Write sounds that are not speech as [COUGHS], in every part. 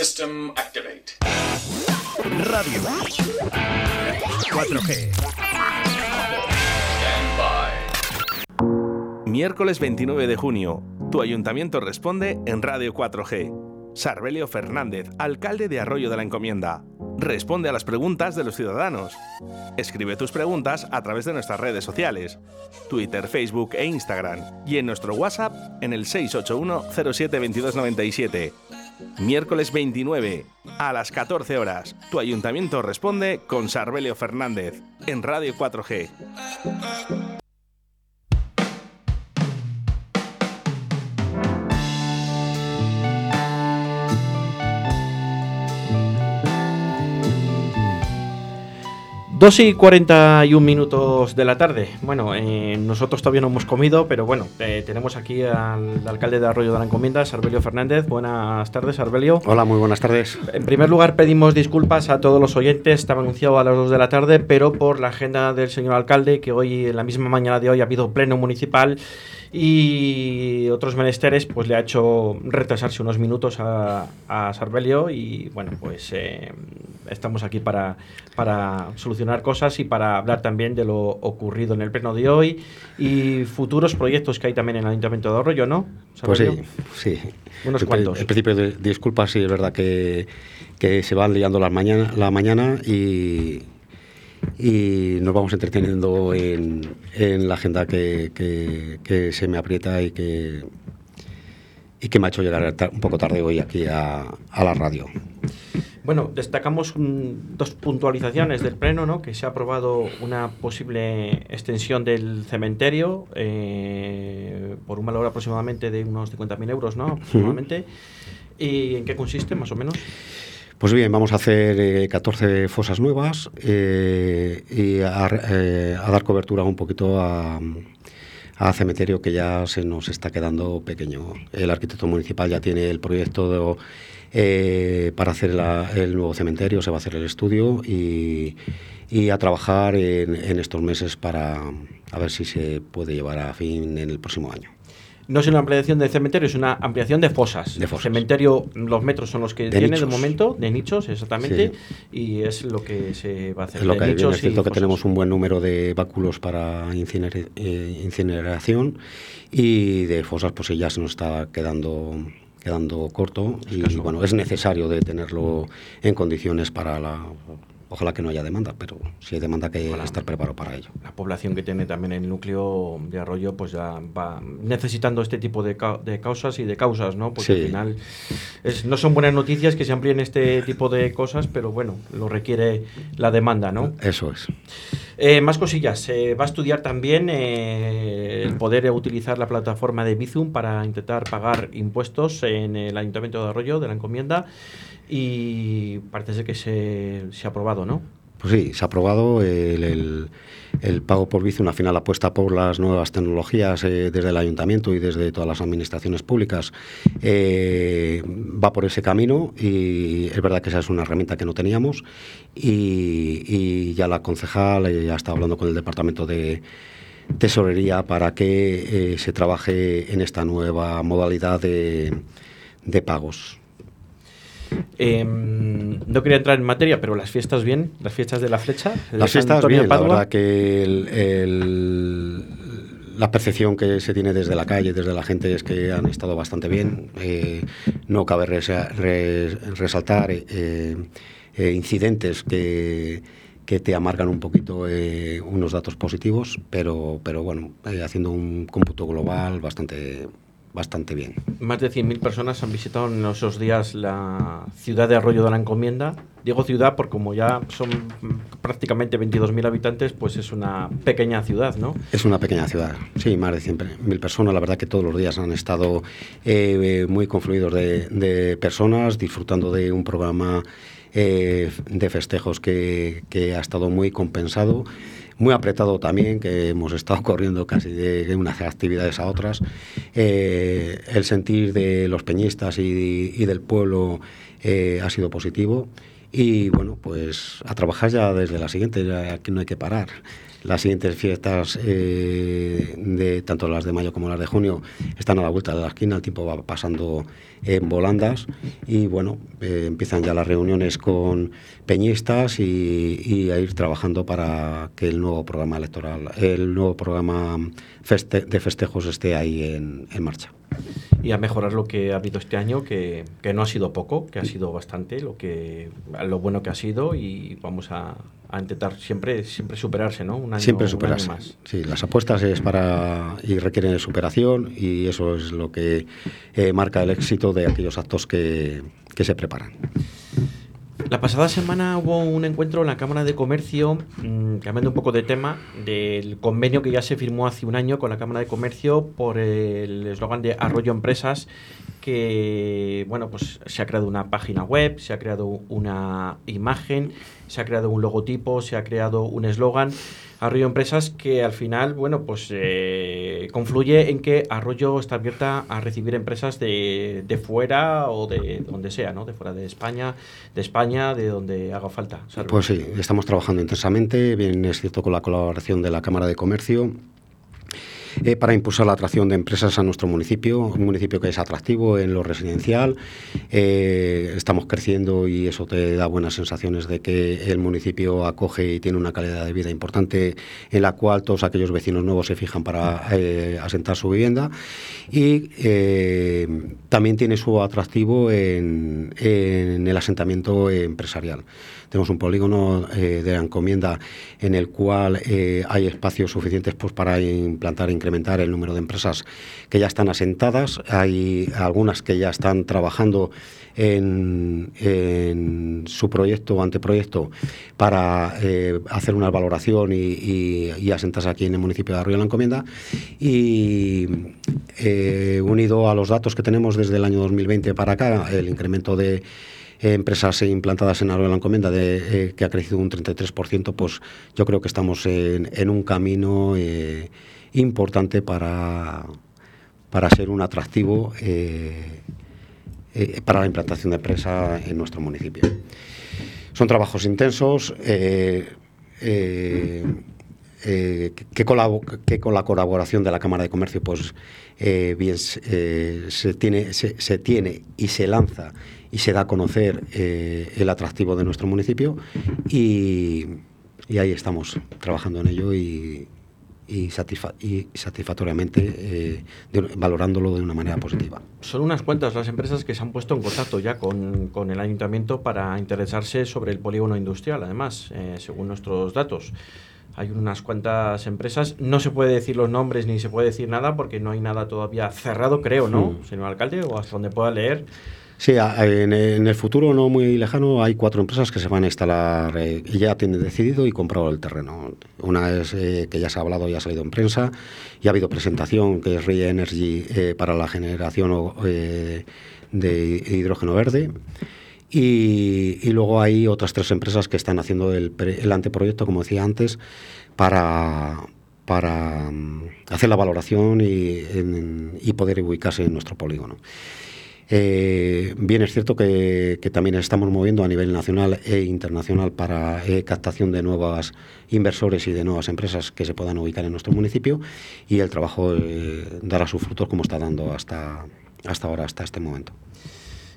System activate. Radio 4G. Stand by. Miércoles 29 de junio. Tu ayuntamiento responde en Radio 4G. Sarbelio Fernández, alcalde de Arroyo de la Encomienda. Responde a las preguntas de los ciudadanos. Escribe tus preguntas a través de nuestras redes sociales, Twitter, Facebook e Instagram y en nuestro WhatsApp en el 681 07 2297. Miércoles 29 a las 14 horas. Tu ayuntamiento responde con Sarbelio Fernández en Radio 4G. Dos y 41 minutos de la tarde. Bueno, eh, nosotros todavía no hemos comido, pero bueno, eh, tenemos aquí al alcalde de Arroyo de la Encomienda, Sarbelio Fernández. Buenas tardes, Sarbelio. Hola, muy buenas tardes. En primer lugar, pedimos disculpas a todos los oyentes. Estaba anunciado a las 2 de la tarde, pero por la agenda del señor alcalde, que hoy, en la misma mañana de hoy, ha habido pleno municipal y otros menesteres, pues le ha hecho retrasarse unos minutos a, a Sarbelio y bueno, pues eh, estamos aquí para, para solucionar cosas y para hablar también de lo ocurrido en el pleno de hoy y futuros proyectos que hay también en el Ayuntamiento de Arroyo, ¿no? Pues sí, sí. Unos cuantos. En principio, de- disculpas, sí, es verdad que, que se van liando la mañana, la mañana y, y nos vamos entreteniendo en, en la agenda que, que- que se me aprieta y que, y que me ha hecho llegar un poco tarde hoy aquí a, a la radio. Bueno, destacamos dos puntualizaciones del Pleno, ¿no? Que se ha aprobado una posible extensión del cementerio eh, por un valor aproximadamente de unos 50.000 euros, ¿no? Aproximadamente. ¿Y en qué consiste, más o menos? Pues bien, vamos a hacer eh, 14 fosas nuevas eh, y a, eh, a dar cobertura un poquito a, a cementerio que ya se nos está quedando pequeño. El arquitecto municipal ya tiene el proyecto eh, para hacer el nuevo cementerio, se va a hacer el estudio y, y a trabajar en, en estos meses para a ver si se puede llevar a fin en el próximo año. No es una ampliación del cementerio, es una ampliación de fosas. De fosas. Cementerio, los metros son los que De tiene de momento, de nichos, exactamente, y es lo que se va a hacer. Es lo de que nichos es cierto que tenemos un buen número de báculos para eh, incineración y de fosas, pues ya se nos está quedando quedando corto y bueno es necesario de tenerlo en condiciones para la ojalá que no haya demanda pero si hay demanda que Ojalá. estar preparado para ello la población que tiene también el núcleo de Arroyo pues ya va necesitando este tipo de, ca- de causas y de causas, ¿no? Porque Sí. al final es- no son buenas noticias que se amplíen este tipo de cosas, pero bueno, lo requiere la demanda, ¿no? eso es Eh, más cosillas. Se va a estudiar también eh, el poder utilizar la plataforma de Bizum para intentar pagar impuestos en el Ayuntamiento de Arroyo de la encomienda y parece que se, se ha aprobado, ¿no? Pues sí, se ha aprobado el, el- pago por Bizum, al final apuesta por las nuevas tecnologías eh, desde el ayuntamiento y desde todas las administraciones públicas. eh, va por ese camino y es verdad que esa es una herramienta que no teníamos y, ya la concejal eh, ya está hablando con el departamento de tesorería para que se trabaje en esta nueva modalidad de, de pagos. Eh, no quería entrar en materia, pero las fiestas bien, las fiestas de la flecha. de Las fiestas, Antonio de bien, la Padua. verdad que el- el- la percepción que se tiene desde la calle, desde la gente, es que han estado bastante bien. Eh, no cabe resa- re- resaltar eh, eh, incidentes que, que te amargan un poquito unos datos positivos, pero, pero bueno, haciendo un cómputo global bastante, bastante bien. Más de 100.000 personas han visitado en esos días la ciudad de Arroyo de la Encomienda. Digo ciudad porque como ya son prácticamente 22.000 habitantes, pues es una pequeña ciudad, ¿no? Es una pequeña ciudad, sí, más de 100.000 personas. La verdad que todos los días han estado eh, muy confluidos de, de personas, disfrutando de un programa eh, de festejos que, que ha estado muy compensado, muy apretado también, que hemos estado [LAUGHS] corriendo casi de unas actividades a otras. Eh, el sentir de los peñistas y, del pueblo eh, ha sido positivo. Y bueno, pues a trabajar ya desde la siguiente, aquí no hay que parar. Las siguientes fiestas, eh, de tanto las de mayo como las de junio, están a la vuelta de la esquina, el tiempo va pasando en volandas y bueno, eh, empiezan ya las reuniones con peñistas y, a ir trabajando para que el nuevo programa electoral, el nuevo programa de festejos esté ahí en, marcha. Y a mejorar lo que ha habido este año, que, que, no ha sido poco, que ha sido bastante, lo, que, lo bueno que ha sido y vamos a, a intentar siempre siempre superarse, ¿no? Un año, siempre superarse. más. Sí, las apuestas es para y requieren de superación y eso es lo que eh, marca el éxito de aquellos actos que, que se preparan. La pasada semana hubo un encuentro en la Cámara de Comercio, mm, cambiando un poco de tema, del convenio que ya se firmó hace un año con la Cámara de Comercio por el eslogan de Arroyo Empresas, que bueno, pues se ha creado una página web, se ha creado una imagen, se ha creado un logotipo, se ha creado un eslogan. Arroyo Empresas que al final, bueno, pues eh, confluye en que Arroyo está abierta a recibir empresas de, de, fuera o de donde sea, ¿no? De fuera de España, de España, de donde haga falta. Pues sí, estamos trabajando intensamente, bien es cierto con la colaboración de la Cámara de Comercio eh, para impulsar la atracción de empresas a nuestro municipio, un municipio que es atractivo en lo residencial. Eh, estamos creciendo y eso te da buenas sensaciones de que el municipio acoge y tiene una calidad de vida importante en la cual todos aquellos vecinos nuevos se fijan para eh, asentar su vivienda. Y también tiene su atractivo en el asentamiento empresarial. Tenemos un polígono eh, de encomienda en el cual eh, hay espacios suficientes pues, para implantar e incrementar el número de empresas que ya están asentadas. Hay algunas que ya están trabajando en, su proyecto o anteproyecto para eh, hacer una valoración y, asentarse aquí en el municipio de Arroyo de la Encomienda. Y unido a los datos que tenemos desde el año 2020 para acá, el incremento de empresas implantadas en Arroyo de la Encomienda de, eh, que ha crecido un 33%, pues yo creo que estamos en, un camino eh, importante para, para ser un atractivo eh, para la implantación de empresa en nuestro municipio. Son trabajos intensos. que, con la, que, con la, colaboración de la Cámara de Comercio pues bien se, tiene, se, tiene y se lanza y se da a conocer eh, el atractivo de nuestro municipio y, ahí estamos trabajando en ello y, y, satisfactoriamente eh, valorándolo de una manera positiva. Son unas cuantas las empresas que se han puesto en contacto ya con, el ayuntamiento para interesarse sobre el polígono industrial, además, eh, según nuestros datos. Hay unas cuantas empresas, no se puede decir los nombres ni se puede decir nada porque no hay nada todavía cerrado, creo, ¿no, mm. señor alcalde? O hasta donde pueda leer. Sí, en, el futuro no muy lejano hay cuatro empresas que se van a instalar eh, y ya tienen decidido y comprado el terreno. Una es eh, que ya se ha hablado y ha salido en prensa y ha habido presentación que es Ray Energy eh, para la generación de hidrógeno verde. Y, luego hay otras tres empresas que están haciendo el, anteproyecto, como decía antes, para, para mm, hacer la valoración y poder ubicarse en nuestro polígono. Eh, bien es cierto que, también estamos moviendo a nivel nacional e internacional para eh, captación de nuevos inversores y de nuevas empresas que se puedan ubicar en nuestro municipio y el trabajo eh, dará sus frutos como está dando hasta, hasta ahora, hasta este momento.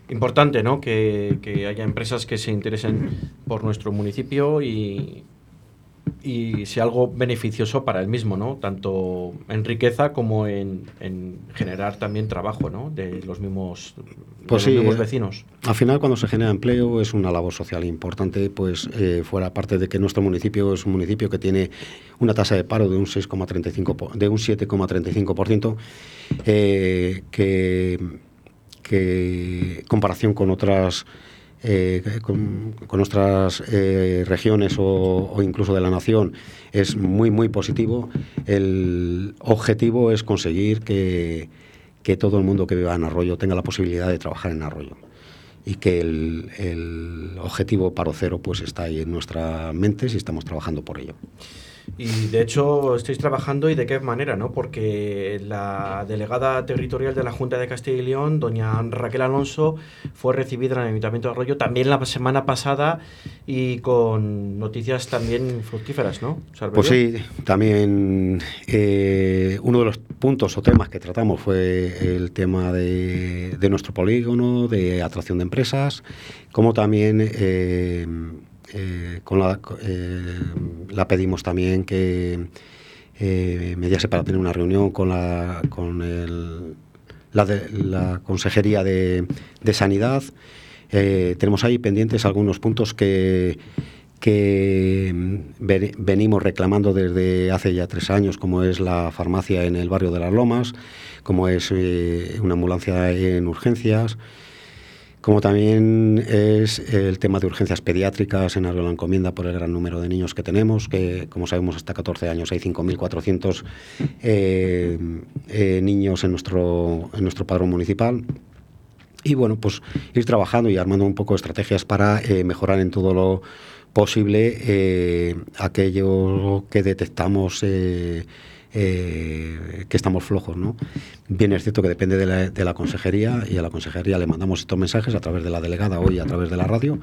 Importante, ¿no? Que, que haya empresas que se interesen por nuestro municipio y, y sea algo beneficioso para el mismo, ¿no? Tanto en riqueza como en, generar también trabajo, ¿no? De los mismos, pues mismos vecinos. Al final, cuando se genera empleo, es una labor social importante, pues eh, fuera parte de que nuestro municipio es un municipio que tiene una tasa de paro de un 6,35 de un 7,35%, eh, que que comparación con otras eh, con, nuestras eh, regiones o, incluso de la nación es muy, muy positivo. El objetivo es conseguir que, todo el mundo que viva en Arroyo tenga la posibilidad de trabajar en Arroyo y que el, objetivo paro cero pues está ahí en nuestras mentes y estamos trabajando por ello. Y de hecho estáis trabajando y de qué manera, ¿no? Porque la delegada territorial de la Junta de Castilla y León, doña Raquel Alonso, fue recibida en el Ayuntamiento de Arroyo también la semana pasada y con noticias también fructíferas, ¿no? Pues sí, también eh, uno de los puntos o temas que tratamos fue el tema de, nuestro polígono, de atracción de empresas, como también... Eh, eh, con la, eh, la, pedimos también que eh, mediase para tener una reunión con la, con el, la, la Consejería de, de Sanidad. Tenemos ahí pendientes algunos puntos que, que venimos reclamando desde hace ya tres años, como es la farmacia en el barrio de las Lomas, como es una ambulancia en urgencias, como también es el tema de urgencias pediátricas en la encomienda por el gran número de niños que tenemos, que como sabemos hasta 14 años hay 5.400 eh, eh, niños en nuestro, en nuestro padrón municipal. Y bueno, pues ir trabajando y armando un poco estrategias para eh, mejorar en todo lo posible eh, aquello que detectamos eh, que estamos flojos. ¿no? Bien es cierto que depende de la, de la, consejería y a la consejería le mandamos estos mensajes a través de la delegada hoy, a través de la radio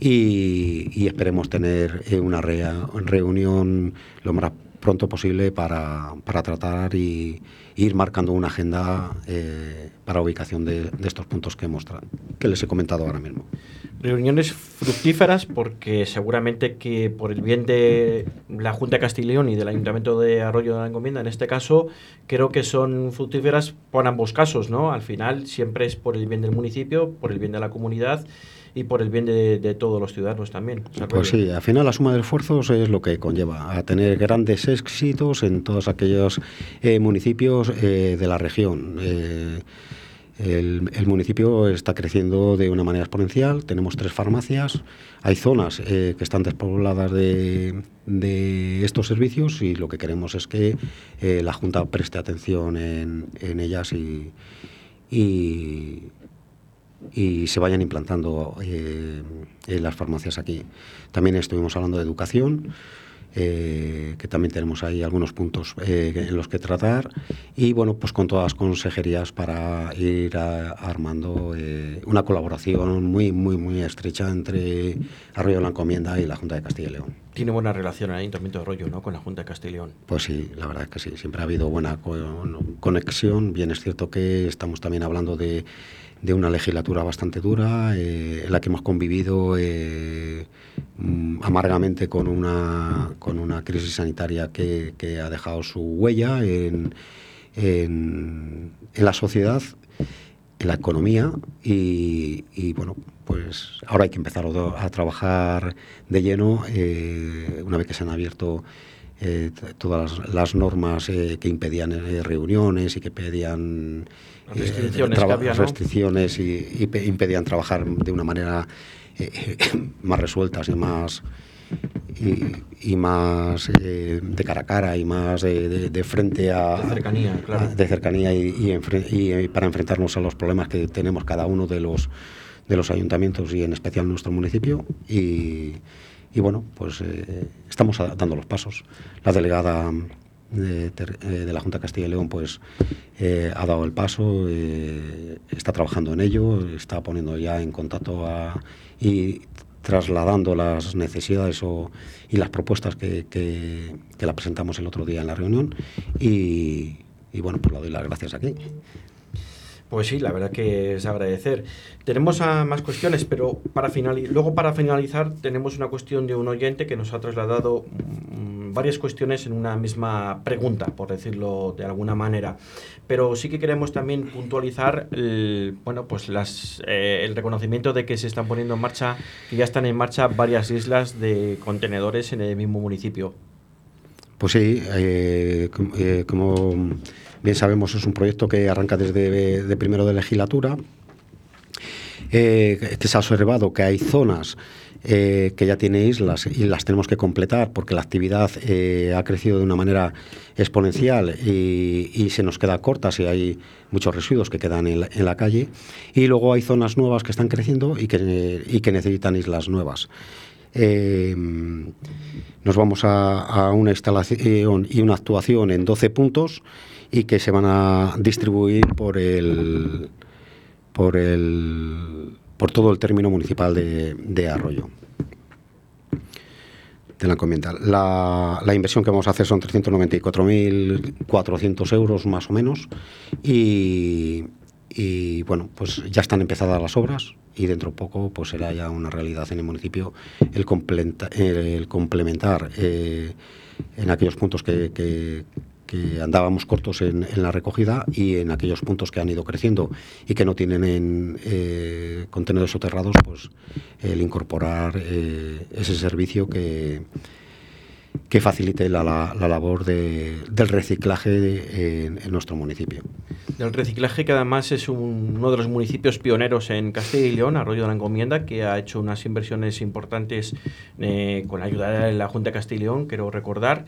y, y esperemos tener eh, una reunión lo más pronto posible para, para tratar y ir marcando una agenda eh, para ubicación de, de, estos puntos que, hemos que les he comentado ahora mismo. Reuniones fructíferas porque seguramente que por el bien de la Junta de Castileón y del Ayuntamiento de Arroyo de la Encomienda, en este caso, creo que son fructíferas por ambos casos, ¿no? Al final siempre es por el bien del municipio, por el bien de la comunidad y por el bien de, de todos los ciudadanos también. Pues sí, al final la suma de esfuerzos es lo que conlleva a tener grandes éxitos en todos aquellos eh, municipios eh, de la región. Eh, el, el, municipio está creciendo de una manera exponencial, tenemos tres farmacias, hay zonas eh, que están despobladas de, de, estos servicios y lo que queremos es que eh, la Junta preste atención en, en ellas y, y, y, se vayan implantando eh, en las farmacias aquí. También estuvimos hablando de educación eh, que también tenemos ahí algunos puntos eh, en los que tratar y bueno, pues con todas las consejerías para ir a, armando eh, una colaboración muy, muy, muy estrecha entre Arroyo de la Encomienda y la Junta de Castilla y León. Tiene buena relación el Ayuntamiento de Arroyo ¿no? con la Junta de Castilla y León. Pues sí, la verdad es que sí, siempre ha habido buena conexión. Bien es cierto que estamos también hablando de de una legislatura bastante dura, eh, en la que hemos convivido eh, mm, amargamente con una, con una crisis sanitaria que, ha dejado su huella en, en, la sociedad, en la economía y, bueno, pues ahora hay que empezar a, trabajar de lleno eh, una vez que se han abierto todas las, las normas que impedían reuniones y que pedían restricciones, que había, ¿no? restricciones y, y, impedían trabajar de una manera [LAUGHS] más resueltas y más y, y más de cara a cara y más de, de frente a de cercanía, claro. a, de cercanía y, y, para enfrentarnos a los problemas que tenemos cada uno de los de los ayuntamientos y en especial nuestro municipio y bueno, pues eh, estamos dando los pasos. La delegada de, de, la Junta de Castilla y León pues eh, ha dado el paso, eh, está trabajando en ello, está poniendo ya en contacto a, y trasladando las necesidades o, y las propuestas que, que, la presentamos el otro día en la reunión y, y bueno, pues le doy las gracias aquí. Pues sí, la verdad que es agradecer. Tenemos a más cuestiones, pero para finalizar, luego para finalizar tenemos una cuestión de un oyente que nos ha trasladado mmm, varias cuestiones en una misma pregunta, por decirlo de alguna manera. Pero sí que queremos también puntualizar el, bueno, pues las, eh, el reconocimiento de que se están poniendo en marcha, que ya están en marcha varias islas de contenedores en el mismo municipio. Pues sí, eh, eh, como bien sabemos, es un proyecto que arranca desde de primero de legislatura, eh, que se ha observado que hay zonas eh, que ya tiene islas y las tenemos que completar porque la actividad eh, ha crecido de una manera exponencial y, se nos queda corta si hay muchos residuos que quedan en la, calle. Y luego hay zonas nuevas que están creciendo y que, y que necesitan islas nuevas. Nos vamos a, una instalación y una actuación en 12 puntos y que se van a distribuir por el por el por todo el término municipal de, Arroyo de la encomienda. La, la, inversión que vamos a hacer son 394.400 euros más o menos y, y bueno, pues ya están empezadas las obras y dentro de poco pues será ya una realidad en el municipio el, el complementar eh, en aquellos puntos que, que, andábamos cortos en, la recogida y en aquellos puntos que han ido creciendo y que no tienen en, eh, contenedores soterrados, pues el incorporar eh, ese servicio que que facilite la, la, labor de, del reciclaje en, nuestro municipio. Del reciclaje que además es uno de los municipios pioneros en Castilla y León, Arroyo de la Encomienda, que ha hecho unas inversiones importantes eh, con la ayuda de la Junta de Castilla y León, quiero recordar,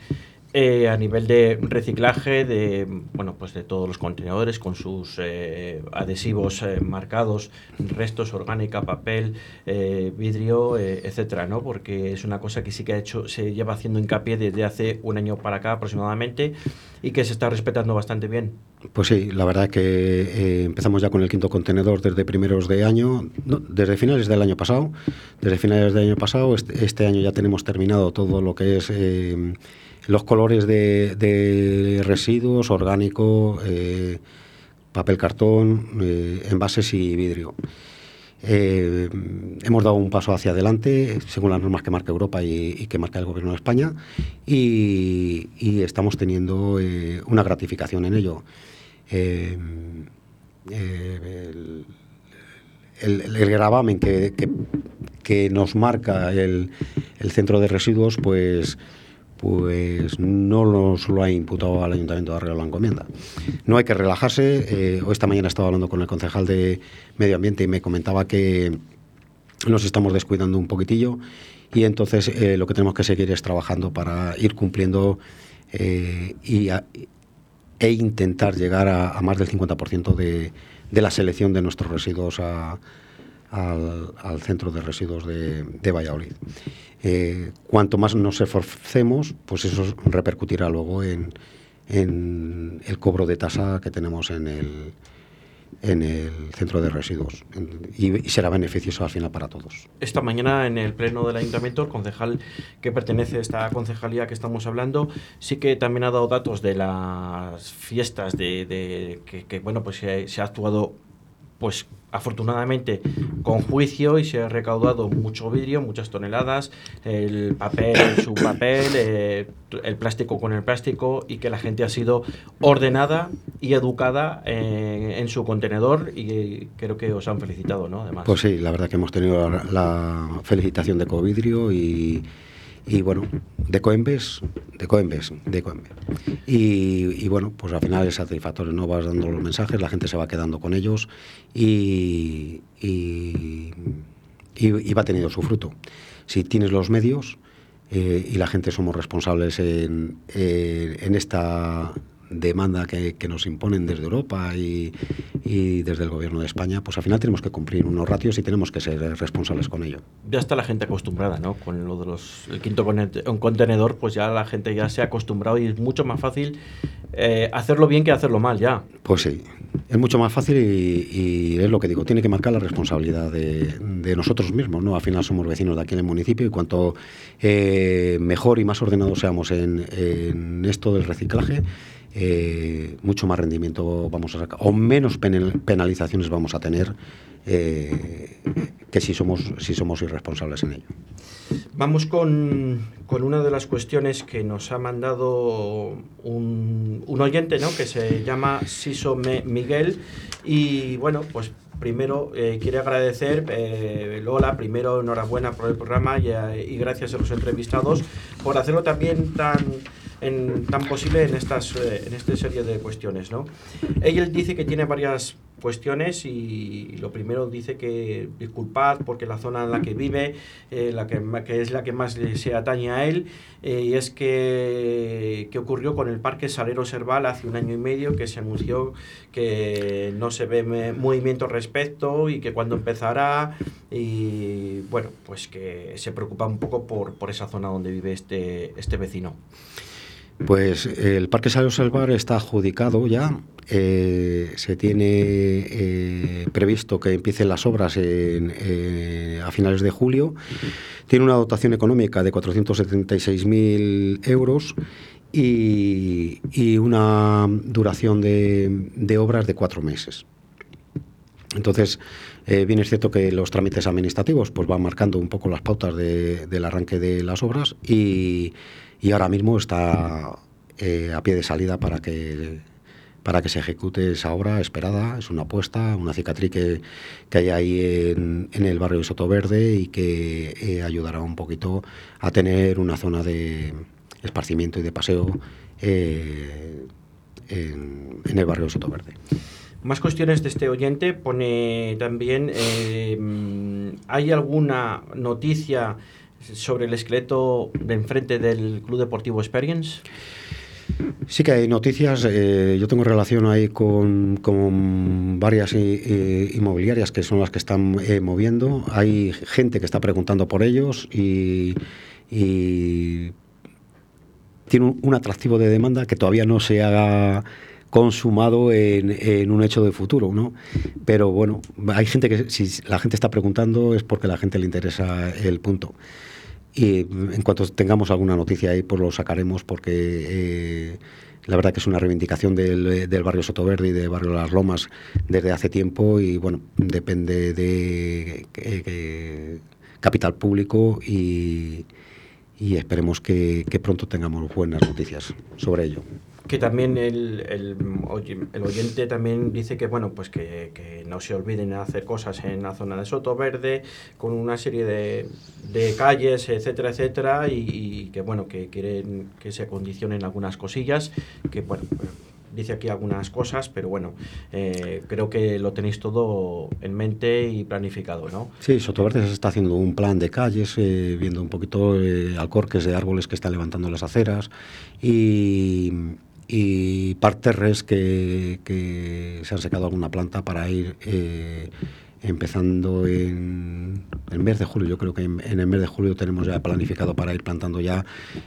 eh, a nivel de reciclaje de bueno pues de todos los contenedores con sus eh, adhesivos eh, marcados restos orgánica papel vidrio etcétera no porque es una cosa que sí que ha hecho se lleva haciendo hincapié desde hace un año para acá aproximadamente y que se está respetando bastante bien. Pues sí la verdad que empezamos ya con el quinto contenedor desde primeros de año desde finales del año pasado. Desde finales del año pasado este, este año ya tenemos terminado todo lo que es los colores de, residuos, orgánico, eh, papel cartón, eh, envases y vidrio. Eh, hemos dado un paso hacia adelante según las normas que marca Europa y, que marca el Gobierno de España y, estamos teniendo una gratificación en ello. el, gravamen que, que, nos marca el, el centro de residuos, pues pues no nos lo ha imputado al Ayuntamiento de Arreo la encomienda. No hay que relajarse. Eh, esta mañana estaba hablando con el concejal de Medio Ambiente y me comentaba que nos estamos descuidando un poquitillo y entonces eh, lo que tenemos que seguir es trabajando para ir cumpliendo eh, y e intentar llegar a, más del 50% de, la selección de nuestros residuos al, centro de residuos de, de Valladolid. Eh, cuanto más nos esforcemos, pues eso repercutirá luego en, el cobro de tasa que tenemos en el, en el centro de residuos y, será beneficioso al final para todos. Esta mañana en el pleno del ayuntamiento, el concejal que pertenece a esta concejalía que estamos hablando, sí que también ha dado datos de las fiestas de, que, bueno pues se ha actuado pues afortunadamente con juicio y se ha recaudado mucho vidrio, muchas toneladas, el papel, su papel, eh, el plástico con el plástico y que la gente ha sido ordenada y educada eh, en su contenedor y creo que os han felicitado, ¿no? Además. Pues sí, la verdad que hemos tenido la, felicitación de Covidrio y y bueno, de Coembes, de Coembes, de Coembes. Y, bueno, pues al final es satisfactorio, ¿no? Vas dando los mensajes, la gente se va quedando con ellos y, y, va teniendo su fruto. Si tienes los medios eh, y la gente somos responsables en, eh, en esta demanda que, nos imponen desde Europa y, desde el gobierno de España, pues al final tenemos que cumplir unos ratios y tenemos que ser responsables con ello. Ya está la gente acostumbrada, ¿no? Con lo de los el quinto contenedor, pues ya la gente ya se ha acostumbrado y es mucho más fácil eh, hacerlo bien que hacerlo mal ya. Pues sí, es mucho más fácil y, es lo que digo, tiene que marcar la responsabilidad de, nosotros mismos, ¿no? Al final somos vecinos de aquí en el municipio y cuanto eh, mejor y más ordenados seamos en, en esto del reciclaje, eh, mucho más rendimiento vamos a sacar, o menos penalizaciones vamos a tener eh, que si somos, si somos irresponsables en ello. Vamos con, con, una de las cuestiones que nos ha mandado un, un oyente, ¿no? que se llama Siso Miguel, y bueno, pues primero eh, quiere agradecer, Lola, primero enhorabuena por el programa y, y gracias a los entrevistados por hacerlo también tan en, tan posible en estas eh, en esta serie de cuestiones, ¿no? Él dice que tiene varias cuestiones y, lo primero dice que disculpad porque la zona en la que vive, eh, la que, que, es la que más se atañe a él, eh, y es que, que, ocurrió con el Parque Salero Serval hace un año y medio que se anunció que no se ve movimiento al respecto y que cuando empezará y bueno, pues que se preocupa un poco por, por esa zona donde vive este, este vecino. Pues el Parque Salero Serval está adjudicado ya eh, se tiene eh, previsto que empiecen las obras eh, a finales de julio. Tiene una dotación económica de 476.000 euros y, una duración de, obras de cuatro meses. Entonces, bien es cierto que los trámites administrativos pues, van marcando un poco las pautas del arranque de las obras y, y ahora mismo está a pie de salida para que para que se ejecute esa obra esperada. Es una apuesta, una cicatriz que, hay ahí en, el barrio de Sotoverde y que eh, ayudará un poquito a tener una zona de esparcimiento y de paseo eh, en, el barrio de Sotoverde. Más cuestiones de este oyente. Pone también, eh, ¿hay alguna noticia sobre el esqueleto de enfrente del Club Deportivo Experience? Sí que hay noticias. Eh, yo tengo relación ahí con, varias inmobiliarias que son las que están eh, moviendo. Hay gente que está preguntando por ellos y, tiene un, atractivo de demanda que todavía no se ha consumado en, un hecho de futuro, ¿no? Pero bueno, hay gente que si la gente está preguntando es porque a la gente le interesa el punto. Y en cuanto tengamos alguna noticia ahí, pues lo sacaremos porque eh, la verdad que es una reivindicación del, barrio Sotoverde y del barrio Las Lomas desde hace tiempo y bueno, depende de capital público y, esperemos que pronto tengamos buenas noticias sobre ello que también el, el, el, oyente también dice que bueno pues que, que, no se olviden de hacer cosas en la zona de Soto Verde con una serie de, de calles etcétera etcétera y, que bueno que quieren que se acondicionen algunas cosillas que bueno dice aquí algunas cosas, pero bueno, eh, creo que lo tenéis todo en mente y planificado, ¿no? Sí, Sotoverde se está haciendo un plan de calles, eh, viendo un poquito eh, alcorques de árboles que están levantando las aceras y, y parterres que, que, se han secado alguna planta para ir eh, empezando en el mes de julio. Yo creo que en, el mes de julio tenemos ya planificado para ir plantando ya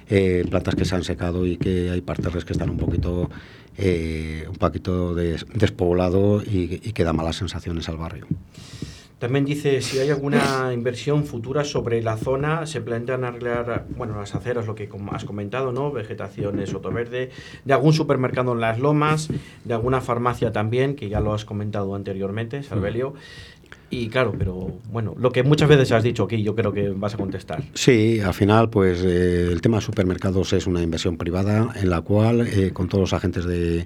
eh, plantas que se han secado y que hay parterres que están un poquito eh, un poquito despoblado y, y que da malas sensaciones al barrio. También dice si hay alguna [LAUGHS] inversión futura sobre la zona, se plantean arreglar, bueno, las aceras, lo que has comentado, ¿no? Vegetación sotoverde, de algún supermercado en las lomas, de alguna farmacia también, que ya lo has comentado anteriormente, Salvelio. Y claro, pero bueno, lo que muchas veces has dicho aquí, yo creo que vas a contestar. Sí, al final, pues eh, el tema de supermercados es una inversión privada en la cual, eh, con todos los agentes de,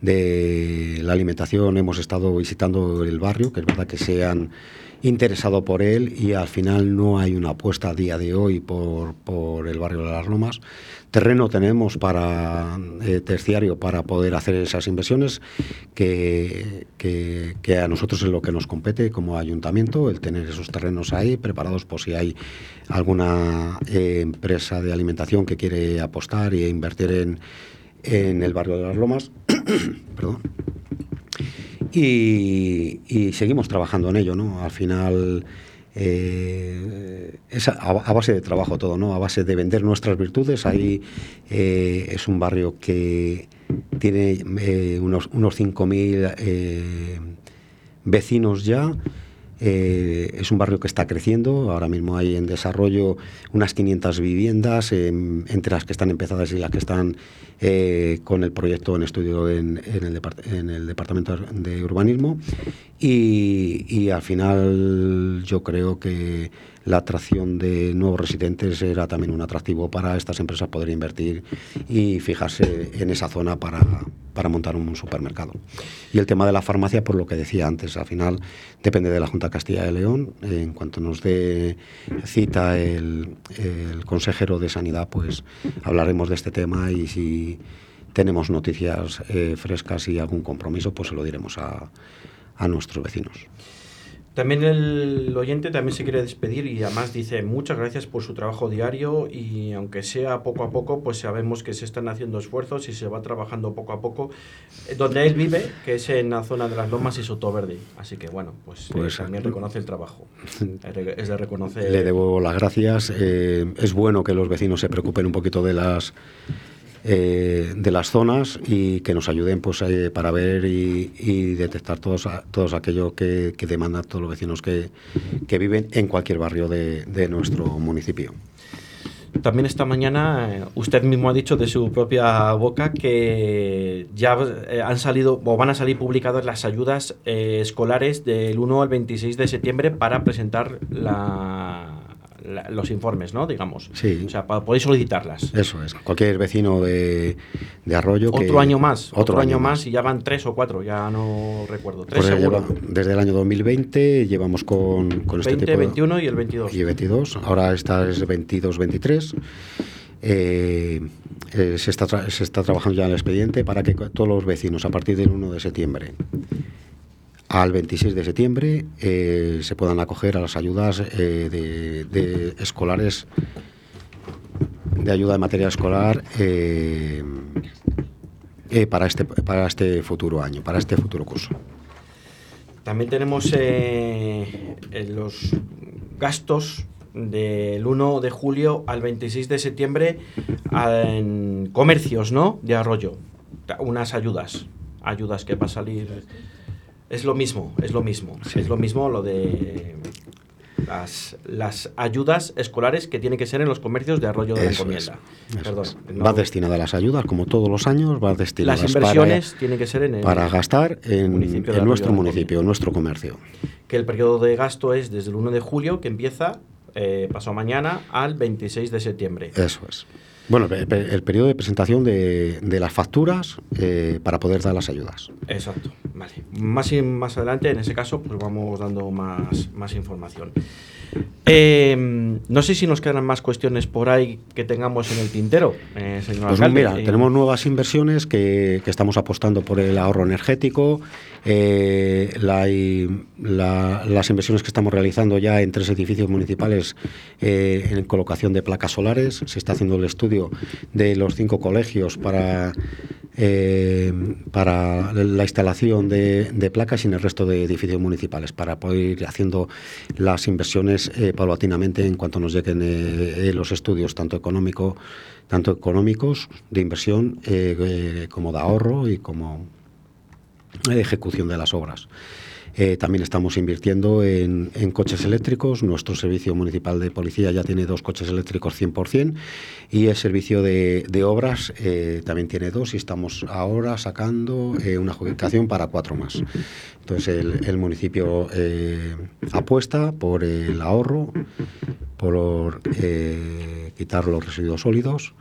de la alimentación, hemos estado visitando el barrio, que es verdad que se han interesado por él y al final no hay una apuesta a día de hoy por, por el barrio de las Lomas. Terreno tenemos para eh, terciario para poder hacer esas inversiones que, que, a nosotros es lo que nos compete como ayuntamiento, el tener esos terrenos ahí preparados por si hay alguna eh, empresa de alimentación que quiere apostar e invertir en, en el barrio de las Lomas. [COUGHS] Perdón y, seguimos trabajando en ello, ¿no? Al final eh, es a, base de trabajo todo, ¿no? A base de vender nuestras virtudes. Ahí eh, es un barrio que tiene eh, unos, unos 5.000 vecinos ya. es un barrio que está creciendo, ahora mismo hay en desarrollo unas 500 viviendas, entre las que están empezadas y las que están eh, con el proyecto en estudio en, el, en el, Departamento de Urbanismo y, al final yo creo que la atracción de nuevos residentes era también un atractivo para estas empresas poder invertir y fijarse en esa zona para, para montar un supermercado. Y el tema de la farmacia, por lo que decía antes, al final depende de la Junta de Castilla y León. En cuanto nos dé cita el, el consejero de Sanidad, pues hablaremos de este tema y si tenemos noticias eh, frescas y algún compromiso, pues se lo diremos a, a nuestros vecinos. También el oyente también se quiere despedir y además dice muchas gracias por su trabajo diario y aunque sea poco a poco, pues sabemos que se están haciendo esfuerzos y se va trabajando poco a poco. Eh, donde él vive, que es en la zona de las Lomas y Sotoverde. Así que bueno, pues, eh, Pues, también reconoce el trabajo. [LAUGHS] Es de reconocer. Le debo las gracias. Eh, es bueno que los vecinos se preocupen un poquito de las eh, de las zonas y que nos ayuden pues eh, para ver y, detectar todos todos aquello que, que demandan todos los vecinos que, que viven en cualquier barrio de, de nuestro municipio. También esta mañana eh, usted mismo ha dicho de su propia boca que ya han salido o van a salir publicadas las ayudas escolares del 1 al 26 de septiembre para presentar la- la- los informes, ¿no? Digamos. Sí. O sea, pa- podéis solicitarlas. Eso es. Cualquier vecino de, de Arroyo. que- Otro año más, otro, año, más y ya van tres o cuatro, ya no recuerdo. Tres Pues seguro. lleva- desde el año 2020 llevamos con, con este 20, tipo de... 21 y el 22. y 22. Ahora esta es 22-23. Eh, eh, se, está se está trabajando ya en el expediente para que todos los vecinos a partir del 1 de septiembre al 26 de septiembre eh, se puedan acoger a las ayudas eh, de, escolares de ayuda de material escolar eh, para este para este futuro año para este futuro curso También tenemos los gastos del 1 de julio al 26 de septiembre en comercios, ¿no? De Arroyo. Unas ayudas, ayudas que va a salir. Es lo mismo, es lo mismo. Es lo mismo lo de las, las ayudas escolares que tienen que ser en los comercios de Arroyo de la Encomienda. es, Perdón, no- va destinada a las ayudas como todos los años va destinada las inversiones tienen que ser en el para gastar en, municipio nuestro municipio, en nuestro comercio. que el periodo de gasto es desde el 1 de julio, que empieza eh, pasado mañana, al 26 de septiembre. Eso es. Bueno, el, el periodo de presentación de, de las facturas eh, para poder dar las ayudas. Exacto, vale. Más, y- más adelante, en ese caso, pues vamos dando más, más información. Eh, no sé si nos quedan más cuestiones por ahí que tengamos en el tintero, eh, señor Pues alcalde. mira, Eh, tenemos nuevas inversiones que, que estamos apostando por el ahorro energético, eh, la- las inversiones que estamos realizando ya en tres edificios municipales eh, en colocación de placas solares. Se está haciendo el estudio de los cinco colegios para, eh, para la instalación de, de placas y en el resto de edificios municipales para poder ir haciendo las inversiones paulatinamente en cuanto nos lleguen los estudios tanto económico tanto económicos de inversión como de ahorro y como ejecución de las obras. Eh, también estamos invirtiendo en, coches eléctricos. Nuestro servicio municipal de policía ya tiene dos coches eléctricos 100% y el servicio de, de obras eh, también tiene dos y estamos ahora sacando eh, una adjudicación para cuatro más. Entonces el, el municipio apuesta por el ahorro, por quitar los residuos sólidos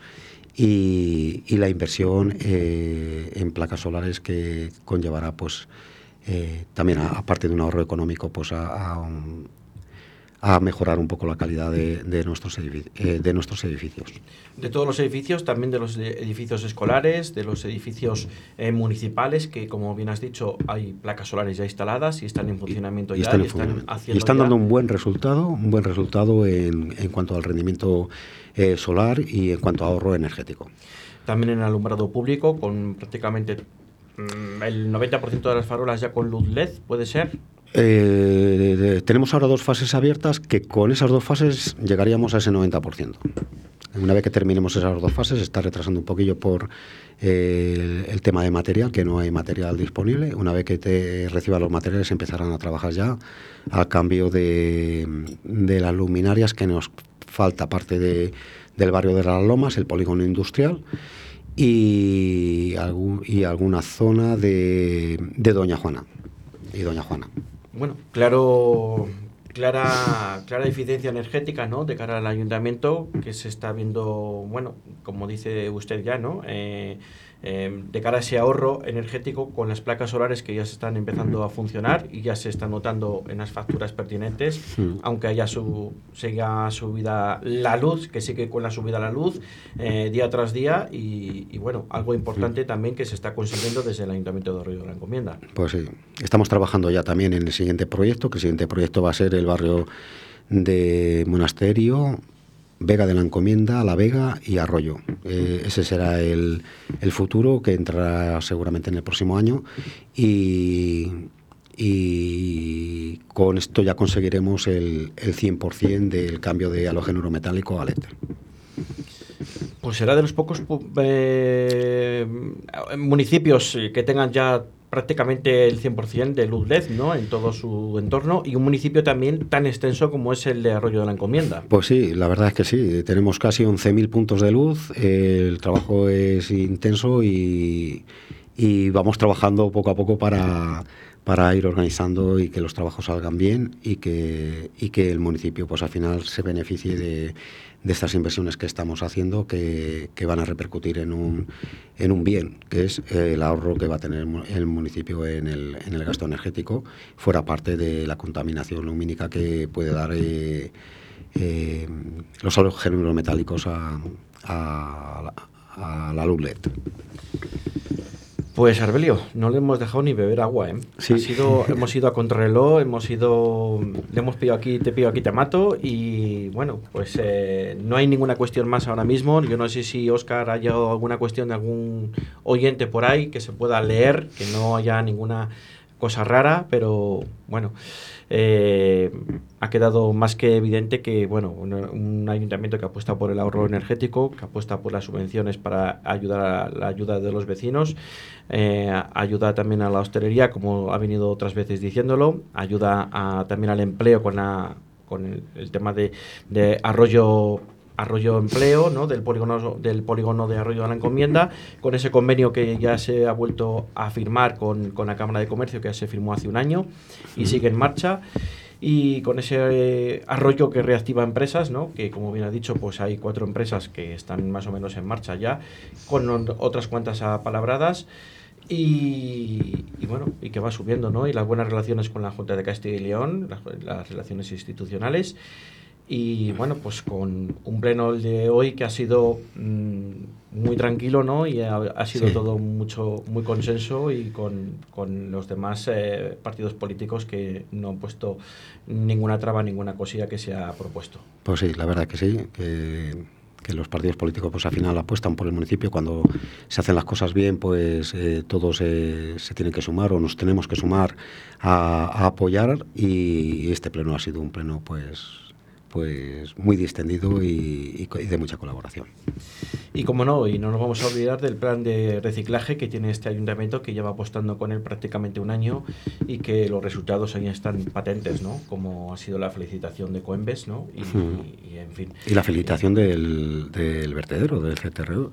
y, y la inversión eh, en placas solares que conllevará pues eh, también aparte de un ahorro económico pues a, a un- a mejorar un poco la calidad de, de nuestros, eh, de nuestros edificios. De todos los edificios, también de los edificios escolares, de los edificios eh, municipales, que como bien has dicho, hay placas solares ya instaladas y están en funcionamiento Y ya. están, y están funcionamiento. haciendo Y están ya- dando un buen resultado, un buen resultado en, en cuanto al rendimiento eh, solar y en cuanto a ahorro energético. También en alumbrado público, con prácticamente mm, el 90% de las farolas ya con luz LED, ¿puede ser? Eh, tenemos ahora dos fases abiertas que con esas dos fases llegaríamos a ese 90%. Una vez que terminemos esas dos fases, se está retrasando un poquillo por eh, el, tema de material, que no hay material disponible. Una vez que te los materiales, empezarán a trabajar ya al cambio de, de las luminarias que nos falta, parte de, del barrio de las Lomas, el polígono industrial y, algún- y alguna zona de, de Doña Juana. Y Doña Juana. Bueno, claro, clara, clara eficiencia energética, ¿no? De cara al ayuntamiento, que se está viendo, bueno, como dice usted ya, ¿no? Eh, eh, de cara a ese ahorro energético con las placas solares que ya se están empezando a funcionar y ya se está notando en las facturas pertinentes, Mm. aunque haya su, siga subida la luz, que sigue con la subida la luz eh, día tras día y, y, bueno, algo importante también que se está consiguiendo desde el Ayuntamiento de Arroyo de la Encomienda. Pues sí, estamos trabajando ya también en el siguiente proyecto, que el siguiente proyecto va a ser el barrio de Monasterio, Vega de la Encomienda, La Vega y Arroyo. Eh, ese será el, el, futuro que entrará seguramente en el próximo año y, y con esto ya conseguiremos el, el 100% del cambio de halógeno metálico a LED. Pues será de los pocos eh, municipios que tengan ya prácticamente el 100% de luz LED ¿no? en todo su entorno y un municipio también tan extenso como es el de Arroyo de la Encomienda. Pues sí, la verdad es que sí, tenemos casi 11.000 puntos de luz, el trabajo es intenso y, y, vamos trabajando poco a poco para, para ir organizando y que los trabajos salgan bien y que, y que el municipio pues al final se beneficie de, de estas inversiones que estamos haciendo que, que, van a repercutir en un, en un bien, que es el ahorro que va a tener el municipio en el, en el gasto energético, fuera parte de la contaminación lumínica que puede dar eh, eh, los halógenos metálicos a, a, la luz. Pues Arbelio, no le hemos dejado ni beber agua, ¿eh? Sí. Ha sido, hemos ido a contrarreloj, hemos ido, le hemos pedido aquí, te pido aquí, te mato y bueno, pues eh, no hay ninguna cuestión más ahora mismo. Yo no sé si Oscar ha llegado alguna cuestión de algún oyente por ahí que se pueda leer, que no haya ninguna cosa rara, pero bueno, eh, ha quedado más que evidente que bueno, un, un, ayuntamiento que apuesta por el ahorro energético, que apuesta por las subvenciones para ayudar a la ayuda de los vecinos, eh, ayuda también a la hostelería, como ha venido otras veces diciéndolo, ayuda también al empleo con, el, tema de arroyo Arroyo Empleo, ¿no? del, polígono, del polígono de Arroyo de la Encomienda, con ese convenio que ya se ha vuelto a firmar con, con la Cámara de Comercio, que ya se firmó hace un año y sigue en marcha y con ese eh, arroyo que reactiva empresas, ¿no? que como bien ha dicho, pues hay cuatro empresas que están más o menos en marcha ya, con otras cuantas apalabradas. Y, y, bueno, y que va subiendo, ¿no? Y las buenas relaciones con la Junta de Castilla y León, las, las relaciones institucionales. Y bueno, pues con un pleno de hoy que ha sido mmm, muy tranquilo, ¿no? Y ha, ha sido sí. todo mucho, muy consenso y con, con los demás eh, partidos políticos que no han puesto ninguna traba, ninguna cosilla que se ha propuesto. Pues sí, la verdad que sí, que, que los partidos políticos pues al final apuestan por el municipio. Cuando se hacen las cosas bien, pues eh, todos eh, se tienen que sumar o nos tenemos que sumar a, a apoyar y este pleno ha sido un pleno pues pues muy distendido y, y, de mucha colaboración. Y como no, y no nos vamos a olvidar del plan de reciclaje que tiene este ayuntamiento que lleva apostando con él prácticamente un año y que los resultados ahí están patentes, ¿no? Como ha sido la felicitación de Coembes, ¿no? Y, y, y en fin. Y la felicitación del, del vertedero, del CTRV,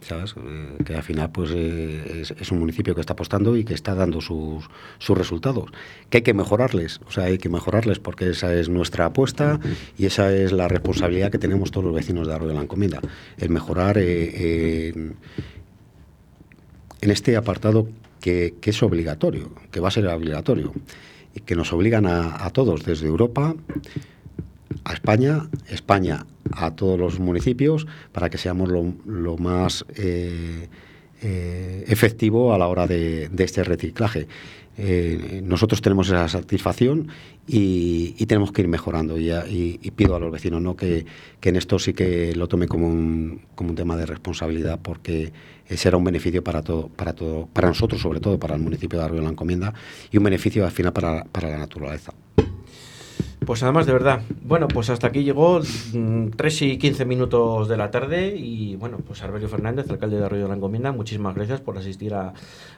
¿sabes? Eh, que al final pues eh, es, es, un municipio que está apostando y que está dando sus, sus resultados. Que hay que mejorarles, o sea, hay que mejorarles porque esa es nuestra apuesta y esa es la responsabilidad que tenemos todos los vecinos de Arroyo de la Encomienda, el mejorar eh, en, en, este apartado que, es obligatorio, que va a ser obligatorio, y que nos obligan a, todos desde Europa, a España, España a todos los municipios, para que seamos lo, más eh, eh, efectivo a la hora de este reciclaje. Eh, nosotros tenemos esa satisfacción y, tenemos que ir mejorando y, y, y pido a los vecinos ¿no? que, que, en esto sí que lo tome como un, como un tema de responsabilidad porque será un beneficio para todo, para todo, para nosotros sobre todo para el municipio de Arroyo de la Encomienda y un beneficio al final para, para la naturaleza. Pues además, de verdad. Bueno, pues hasta aquí llegó mmm, 3 y 15 minutos de la tarde y bueno, pues Arbelio Fernández, alcalde de Arroyo de la Encomienda, muchísimas gracias por asistir a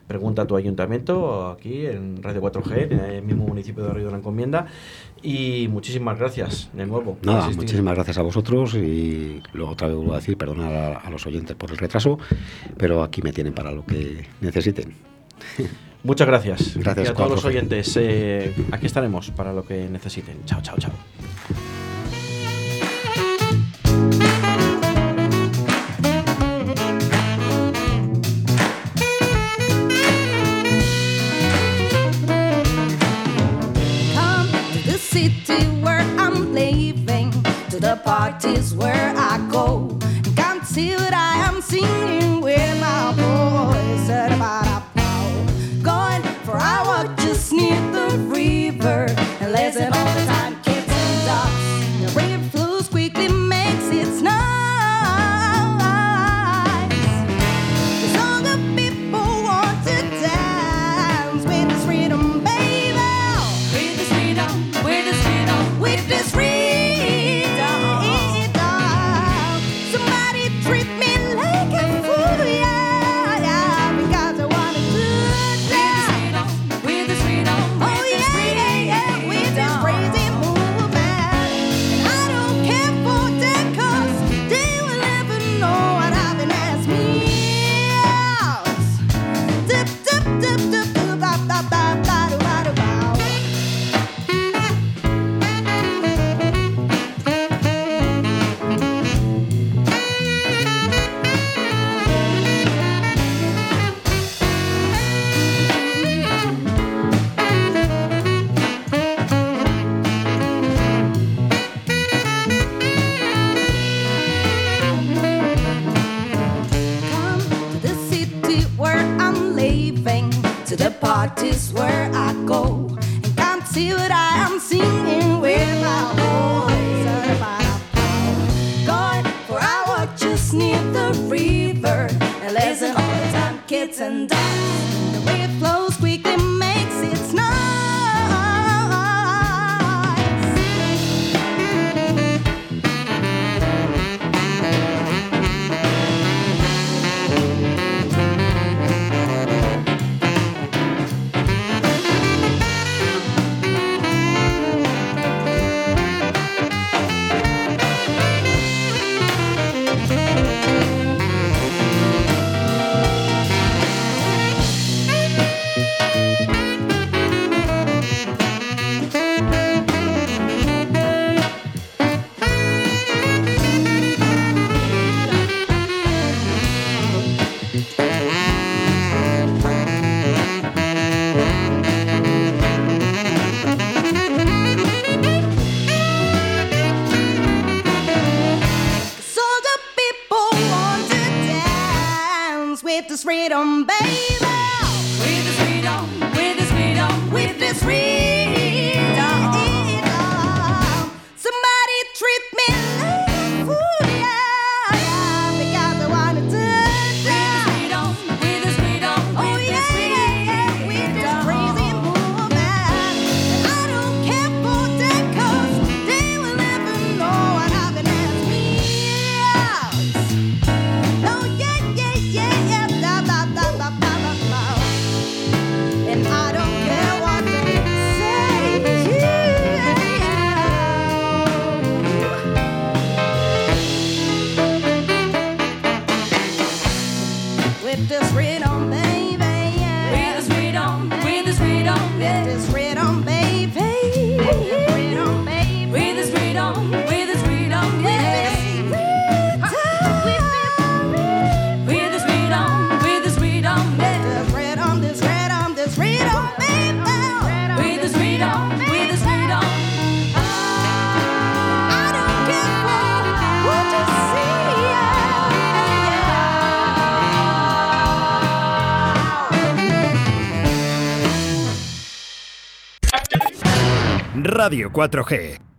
Pregunta a tu Ayuntamiento aquí en Radio 4G, en el mismo municipio de Arroyo de la Encomienda y muchísimas gracias de nuevo. Nada, muchísimas gracias a vosotros y luego otra vez vuelvo a decir, perdona a, a los oyentes por el retraso, pero aquí me tienen para lo que necesiten. [LAUGHS] Muchas gracias. Gracias y a todos los oyentes. Eh, aquí estaremos para lo que necesiten. Chao, chao, chao. kids and die. The way Radio 4G.